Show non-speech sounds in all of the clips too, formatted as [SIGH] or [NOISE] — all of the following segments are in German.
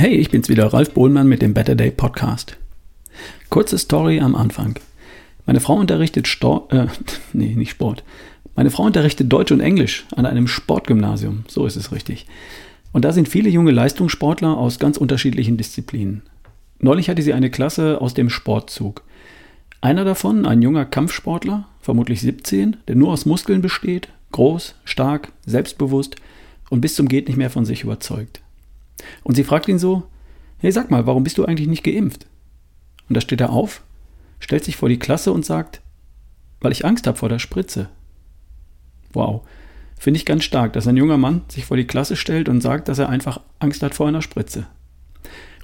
Hey, ich bin's wieder, Ralf Bohlmann mit dem Better Day Podcast. Kurze Story am Anfang. Meine Frau unterrichtet Stor äh, [LAUGHS] nee, nicht Sport. Meine Frau unterrichtet Deutsch und Englisch an einem Sportgymnasium, so ist es richtig. Und da sind viele junge Leistungssportler aus ganz unterschiedlichen Disziplinen. Neulich hatte sie eine Klasse aus dem Sportzug. Einer davon, ein junger Kampfsportler, vermutlich 17, der nur aus Muskeln besteht, groß, stark, selbstbewusst und bis zum geht nicht mehr von sich überzeugt. Und sie fragt ihn so, hey sag mal, warum bist du eigentlich nicht geimpft? Und da steht er auf, stellt sich vor die Klasse und sagt, weil ich Angst habe vor der Spritze. Wow, finde ich ganz stark, dass ein junger Mann sich vor die Klasse stellt und sagt, dass er einfach Angst hat vor einer Spritze.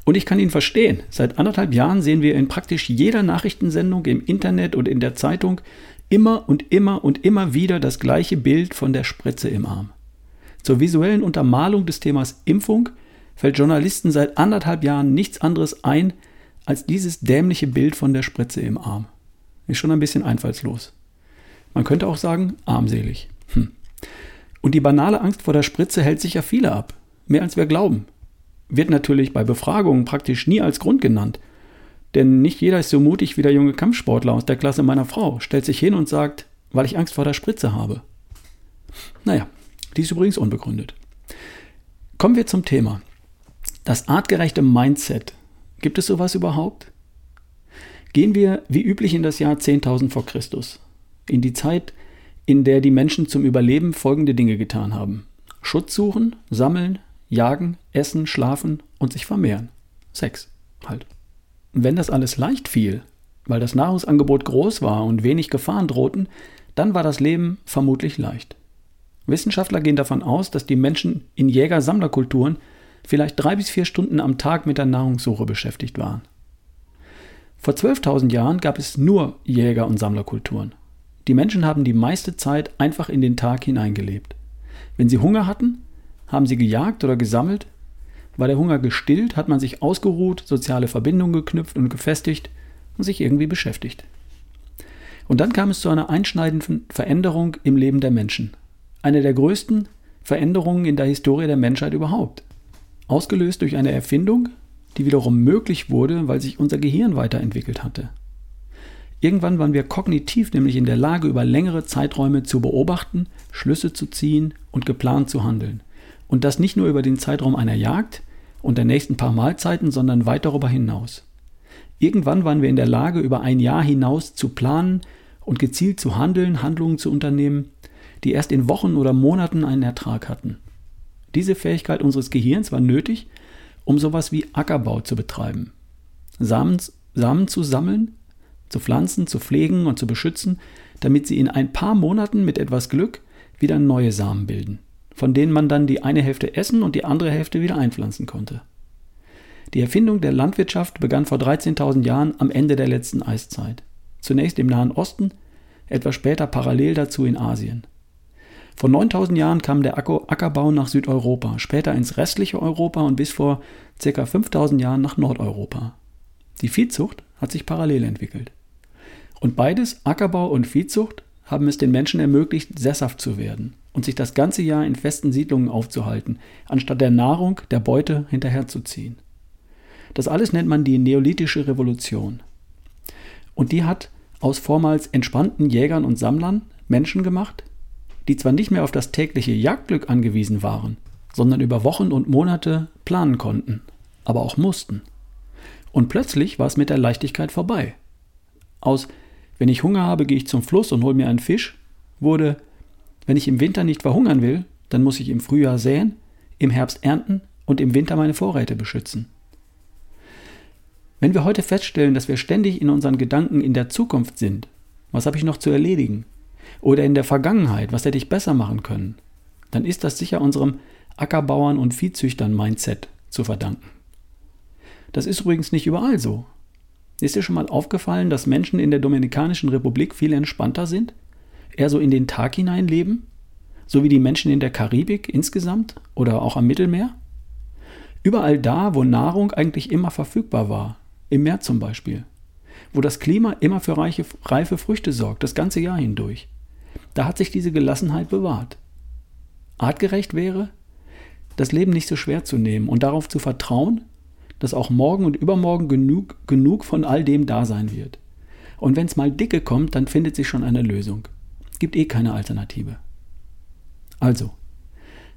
Und ich kann ihn verstehen. Seit anderthalb Jahren sehen wir in praktisch jeder Nachrichtensendung im Internet und in der Zeitung immer und immer und immer wieder das gleiche Bild von der Spritze im Arm. Zur visuellen Untermalung des Themas Impfung fällt Journalisten seit anderthalb Jahren nichts anderes ein als dieses dämliche Bild von der Spritze im Arm. Ist schon ein bisschen einfallslos. Man könnte auch sagen, armselig. Hm. Und die banale Angst vor der Spritze hält sich ja viele ab. Mehr als wir glauben. Wird natürlich bei Befragungen praktisch nie als Grund genannt. Denn nicht jeder ist so mutig wie der junge Kampfsportler aus der Klasse meiner Frau, stellt sich hin und sagt, weil ich Angst vor der Spritze habe. Naja, die ist übrigens unbegründet. Kommen wir zum Thema. Das artgerechte Mindset. Gibt es sowas überhaupt? Gehen wir wie üblich in das Jahr 10.000 vor Christus. In die Zeit, in der die Menschen zum Überleben folgende Dinge getan haben. Schutz suchen, sammeln, jagen, essen, schlafen und sich vermehren. Sex halt. Wenn das alles leicht fiel, weil das Nahrungsangebot groß war und wenig Gefahren drohten, dann war das Leben vermutlich leicht. Wissenschaftler gehen davon aus, dass die Menschen in Jäger-Sammlerkulturen vielleicht drei bis vier Stunden am Tag mit der Nahrungssuche beschäftigt waren. Vor 12.000 Jahren gab es nur Jäger- und Sammlerkulturen. Die Menschen haben die meiste Zeit einfach in den Tag hineingelebt. Wenn sie Hunger hatten, haben sie gejagt oder gesammelt. War der Hunger gestillt, hat man sich ausgeruht, soziale Verbindungen geknüpft und gefestigt und sich irgendwie beschäftigt. Und dann kam es zu einer einschneidenden Veränderung im Leben der Menschen. Eine der größten Veränderungen in der Historie der Menschheit überhaupt ausgelöst durch eine Erfindung, die wiederum möglich wurde, weil sich unser Gehirn weiterentwickelt hatte. Irgendwann waren wir kognitiv nämlich in der Lage, über längere Zeiträume zu beobachten, Schlüsse zu ziehen und geplant zu handeln. Und das nicht nur über den Zeitraum einer Jagd und der nächsten paar Mahlzeiten, sondern weit darüber hinaus. Irgendwann waren wir in der Lage, über ein Jahr hinaus zu planen und gezielt zu handeln, Handlungen zu unternehmen, die erst in Wochen oder Monaten einen Ertrag hatten. Diese Fähigkeit unseres Gehirns war nötig, um sowas wie Ackerbau zu betreiben. Samen, Samen zu sammeln, zu pflanzen, zu pflegen und zu beschützen, damit sie in ein paar Monaten mit etwas Glück wieder neue Samen bilden, von denen man dann die eine Hälfte essen und die andere Hälfte wieder einpflanzen konnte. Die Erfindung der Landwirtschaft begann vor 13.000 Jahren am Ende der letzten Eiszeit. Zunächst im Nahen Osten, etwas später parallel dazu in Asien. Vor 9000 Jahren kam der Ackerbau nach Südeuropa, später ins restliche Europa und bis vor ca. 5000 Jahren nach Nordeuropa. Die Viehzucht hat sich parallel entwickelt. Und beides, Ackerbau und Viehzucht, haben es den Menschen ermöglicht, sesshaft zu werden und sich das ganze Jahr in festen Siedlungen aufzuhalten, anstatt der Nahrung, der Beute hinterherzuziehen. Das alles nennt man die Neolithische Revolution. Und die hat aus vormals entspannten Jägern und Sammlern Menschen gemacht, die zwar nicht mehr auf das tägliche Jagdglück angewiesen waren, sondern über Wochen und Monate planen konnten, aber auch mussten. Und plötzlich war es mit der Leichtigkeit vorbei. Aus wenn ich Hunger habe, gehe ich zum Fluss und hole mir einen Fisch, wurde wenn ich im Winter nicht verhungern will, dann muss ich im Frühjahr säen, im Herbst ernten und im Winter meine Vorräte beschützen. Wenn wir heute feststellen, dass wir ständig in unseren Gedanken in der Zukunft sind, was habe ich noch zu erledigen? Oder in der Vergangenheit, was hätte ich besser machen können, dann ist das sicher unserem Ackerbauern und Viehzüchtern-Mindset zu verdanken. Das ist übrigens nicht überall so. Ist dir schon mal aufgefallen, dass Menschen in der Dominikanischen Republik viel entspannter sind? Eher so in den Tag hinein leben? So wie die Menschen in der Karibik insgesamt oder auch am Mittelmeer? Überall da, wo Nahrung eigentlich immer verfügbar war, im Meer zum Beispiel, wo das Klima immer für reiche, reife Früchte sorgt, das ganze Jahr hindurch, da hat sich diese Gelassenheit bewahrt. Artgerecht wäre, das Leben nicht so schwer zu nehmen und darauf zu vertrauen, dass auch morgen und übermorgen genug, genug von all dem da sein wird. Und wenn es mal dicke kommt, dann findet sich schon eine Lösung. Gibt eh keine Alternative. Also,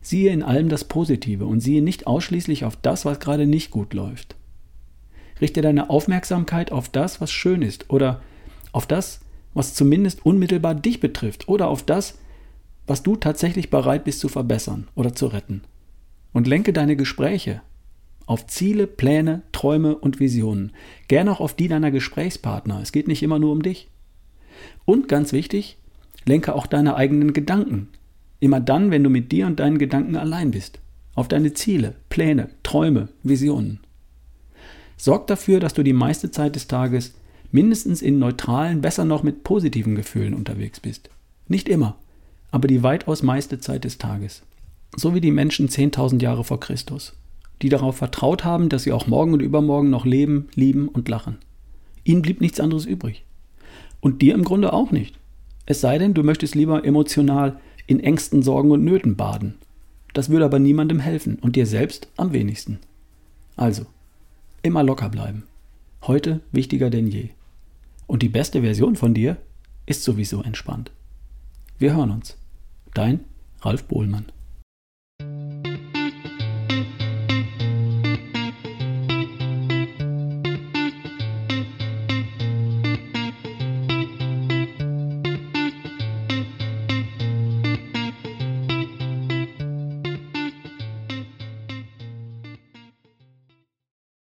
siehe in allem das Positive und siehe nicht ausschließlich auf das, was gerade nicht gut läuft. Richte deine Aufmerksamkeit auf das, was schön ist oder auf das, was zumindest unmittelbar dich betrifft oder auf das, was du tatsächlich bereit bist zu verbessern oder zu retten. Und lenke deine Gespräche auf Ziele, Pläne, Träume und Visionen. Gern auch auf die deiner Gesprächspartner. Es geht nicht immer nur um dich. Und ganz wichtig, lenke auch deine eigenen Gedanken. Immer dann, wenn du mit dir und deinen Gedanken allein bist. Auf deine Ziele, Pläne, Träume, Visionen. Sorg dafür, dass du die meiste Zeit des Tages mindestens in neutralen, besser noch mit positiven Gefühlen unterwegs bist. Nicht immer, aber die weitaus meiste Zeit des Tages. So wie die Menschen 10.000 Jahre vor Christus die darauf vertraut haben, dass sie auch morgen und übermorgen noch leben, lieben und lachen. Ihnen blieb nichts anderes übrig. Und dir im Grunde auch nicht. Es sei denn, du möchtest lieber emotional in Ängsten, Sorgen und Nöten baden. Das würde aber niemandem helfen und dir selbst am wenigsten. Also, immer locker bleiben. Heute wichtiger denn je. Und die beste Version von dir ist sowieso entspannt. Wir hören uns. Dein Ralf Bohlmann.